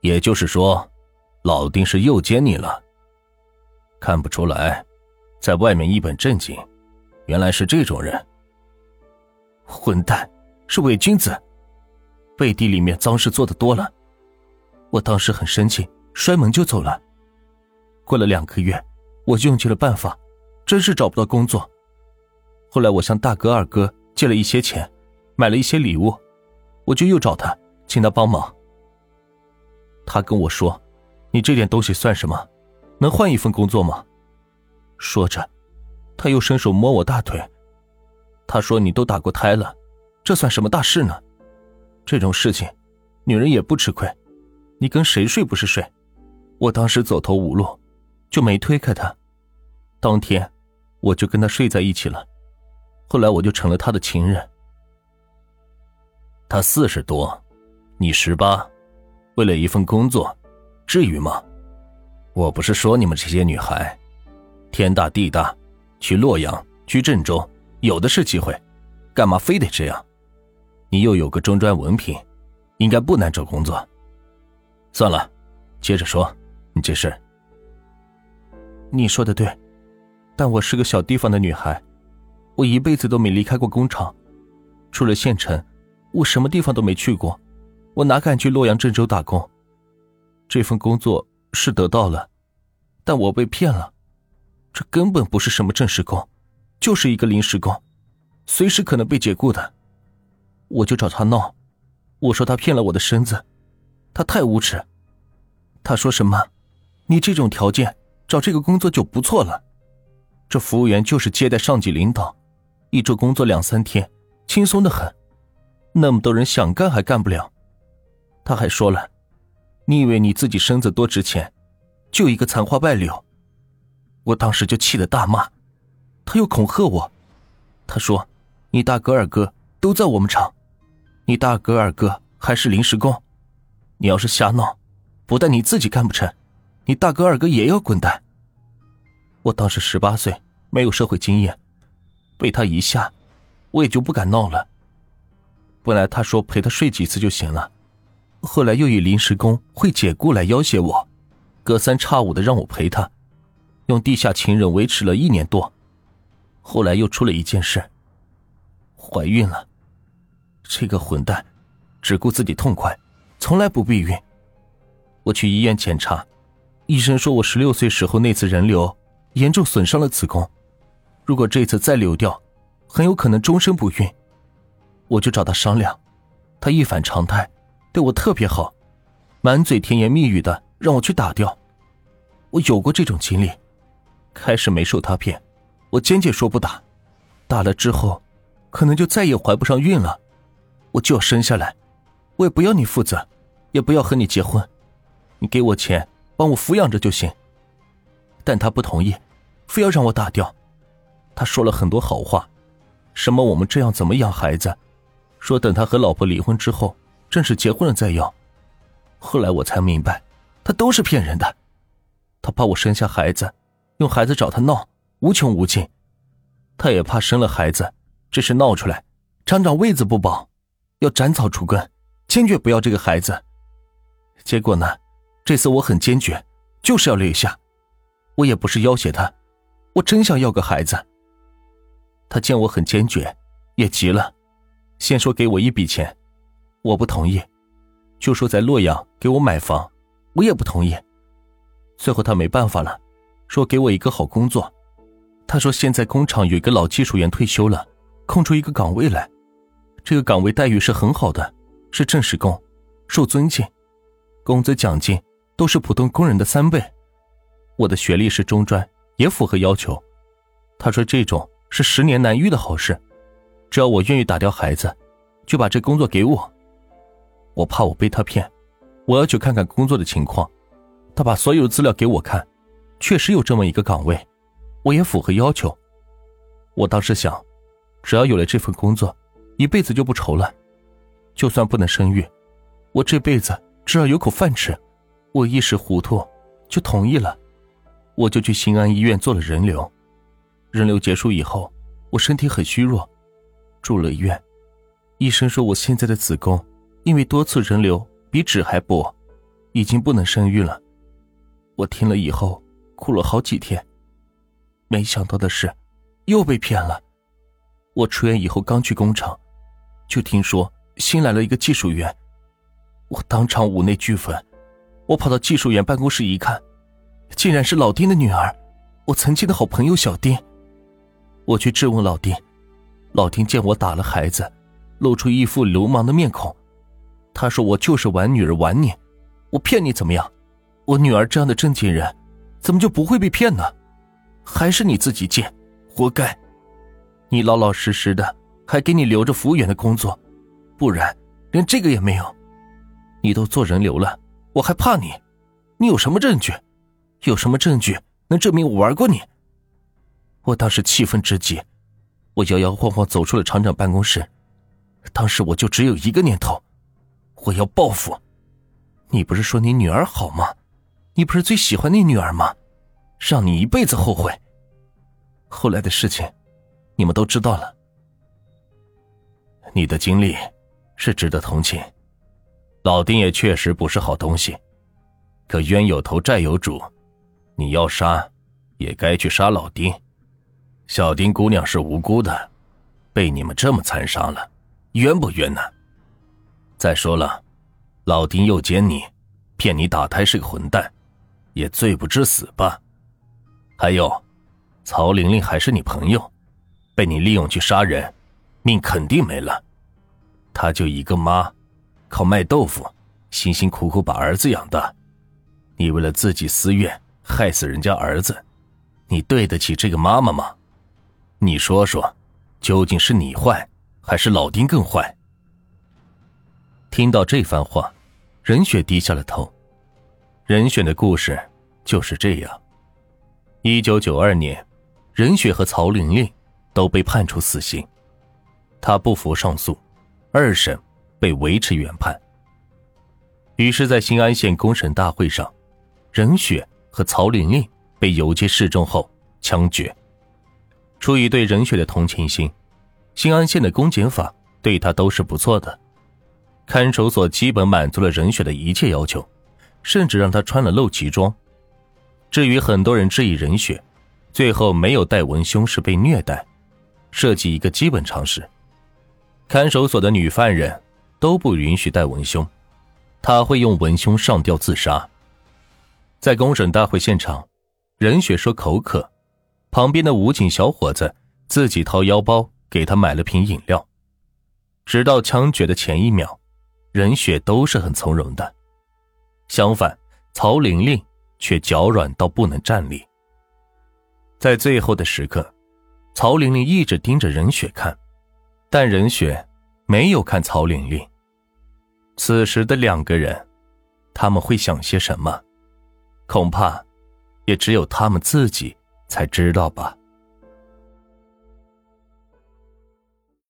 也就是说，老丁是诱奸你了。看不出来，在外面一本正经，原来是这种人。混蛋，是伪君子，背地里面脏事做的多了。我当时很生气，摔门就走了。过了两个月，我用尽了办法，真是找不到工作。后来我向大哥、二哥借了一些钱，买了一些礼物，我就又找他，请他帮忙。他跟我说：“你这点东西算什么？能换一份工作吗？”说着，他又伸手摸我大腿。他说：“你都打过胎了，这算什么大事呢？这种事情，女人也不吃亏。你跟谁睡不是睡？”我当时走投无路，就没推开他。当天，我就跟他睡在一起了。后来我就成了他的情人。他四十多，你十八。为了一份工作，至于吗？我不是说你们这些女孩，天大地大，去洛阳、去郑州，有的是机会，干嘛非得这样？你又有个中专文凭，应该不难找工作。算了，接着说，你这事。你说的对，但我是个小地方的女孩，我一辈子都没离开过工厂，除了县城，我什么地方都没去过。我哪敢去洛阳、郑州打工？这份工作是得到了，但我被骗了。这根本不是什么正式工，就是一个临时工，随时可能被解雇的。我就找他闹，我说他骗了我的身子，他太无耻。他说什么？你这种条件找这个工作就不错了。这服务员就是接待上级领导，一周工作两三天，轻松的很。那么多人想干还干不了。他还说了：“你以为你自己身子多值钱，就一个残花败柳。”我当时就气得大骂，他又恐吓我，他说：“你大哥二哥都在我们厂，你大哥二哥还是临时工，你要是瞎闹，不但你自己干不成，你大哥二哥也要滚蛋。”我当时十八岁，没有社会经验，被他一吓，我也就不敢闹了。本来他说陪他睡几次就行了。后来又以临时工会解雇来要挟我，隔三差五的让我陪他，用地下情人维持了一年多。后来又出了一件事，怀孕了。这个混蛋，只顾自己痛快，从来不避孕。我去医院检查，医生说我十六岁时候那次人流严重损伤了子宫，如果这次再流掉，很有可能终身不孕。我就找他商量，他一反常态。对我特别好，满嘴甜言蜜语的让我去打掉。我有过这种经历，开始没受他骗，我坚决说不打，打了之后，可能就再也怀不上孕了，我就要生下来，我也不要你负责，也不要和你结婚，你给我钱帮我抚养着就行。但他不同意，非要让我打掉，他说了很多好话，什么我们这样怎么养孩子，说等他和老婆离婚之后。正式结婚了再要，后来我才明白，他都是骗人的。他怕我生下孩子，用孩子找他闹，无穷无尽。他也怕生了孩子，这事闹出来，厂长位子不保，要斩草除根，坚决不要这个孩子。结果呢，这次我很坚决，就是要留下。我也不是要挟他，我真想要个孩子。他见我很坚决，也急了，先说给我一笔钱。我不同意，就说在洛阳给我买房，我也不同意。最后他没办法了，说给我一个好工作。他说现在工厂有一个老技术员退休了，空出一个岗位来，这个岗位待遇是很好的，是正式工，受尊敬，工资奖金都是普通工人的三倍。我的学历是中专，也符合要求。他说这种是十年难遇的好事，只要我愿意打掉孩子，就把这工作给我。我怕我被他骗，我要去看看工作的情况。他把所有的资料给我看，确实有这么一个岗位，我也符合要求。我当时想，只要有了这份工作，一辈子就不愁了。就算不能生育，我这辈子至少有口饭吃。我一时糊涂，就同意了。我就去新安医院做了人流。人流结束以后，我身体很虚弱，住了医院。医生说我现在的子宫。因为多次人流比纸还薄，已经不能生育了。我听了以后哭了好几天。没想到的是，又被骗了。我出院以后刚去工厂，就听说新来了一个技术员，我当场五内俱焚。我跑到技术员办公室一看，竟然是老丁的女儿，我曾经的好朋友小丁。我去质问老丁，老丁见我打了孩子，露出一副流氓的面孔。他说：“我就是玩女儿玩你，我骗你怎么样？我女儿这样的正经人，怎么就不会被骗呢？还是你自己贱，活该！你老老实实的，还给你留着服务员的工作，不然连这个也没有。你都做人流了，我还怕你？你有什么证据？有什么证据能证明我玩过你？”我当时气愤至极，我摇摇晃晃走出了厂长办公室。当时我就只有一个念头。我要报复！你不是说你女儿好吗？你不是最喜欢你女儿吗？让你一辈子后悔。后来的事情，你们都知道了。你的经历是值得同情，老丁也确实不是好东西。可冤有头债有主，你要杀，也该去杀老丁。小丁姑娘是无辜的，被你们这么残杀了，冤不冤呢？再说了，老丁又奸你，骗你打胎是个混蛋，也罪不至死吧？还有，曹玲玲还是你朋友，被你利用去杀人，命肯定没了。她就一个妈，靠卖豆腐，辛辛苦苦把儿子养大，你为了自己私怨害死人家儿子，你对得起这个妈妈吗？你说说，究竟是你坏，还是老丁更坏？听到这番话，任雪低下了头。任雪的故事就是这样。一九九二年，任雪和曹玲玲都被判处死刑，她不服上诉，二审被维持原判。于是，在新安县公审大会上，任雪和曹玲玲被游街示众后枪决。出于对任雪的同情心，新安县的公检法对她都是不错的。看守所基本满足了任雪的一切要求，甚至让她穿了露脐装。至于很多人质疑任雪，最后没有带文胸是被虐待，设计一个基本常识：看守所的女犯人都不允许带文胸，她会用文胸上吊自杀。在公审大会现场，任雪说口渴，旁边的武警小伙子自己掏腰包给她买了瓶饮料。直到枪决的前一秒。任雪都是很从容的，相反，曹玲玲却脚软到不能站立。在最后的时刻，曹玲玲一直盯着任雪看，但任雪没有看曹玲玲。此时的两个人，他们会想些什么？恐怕也只有他们自己才知道吧。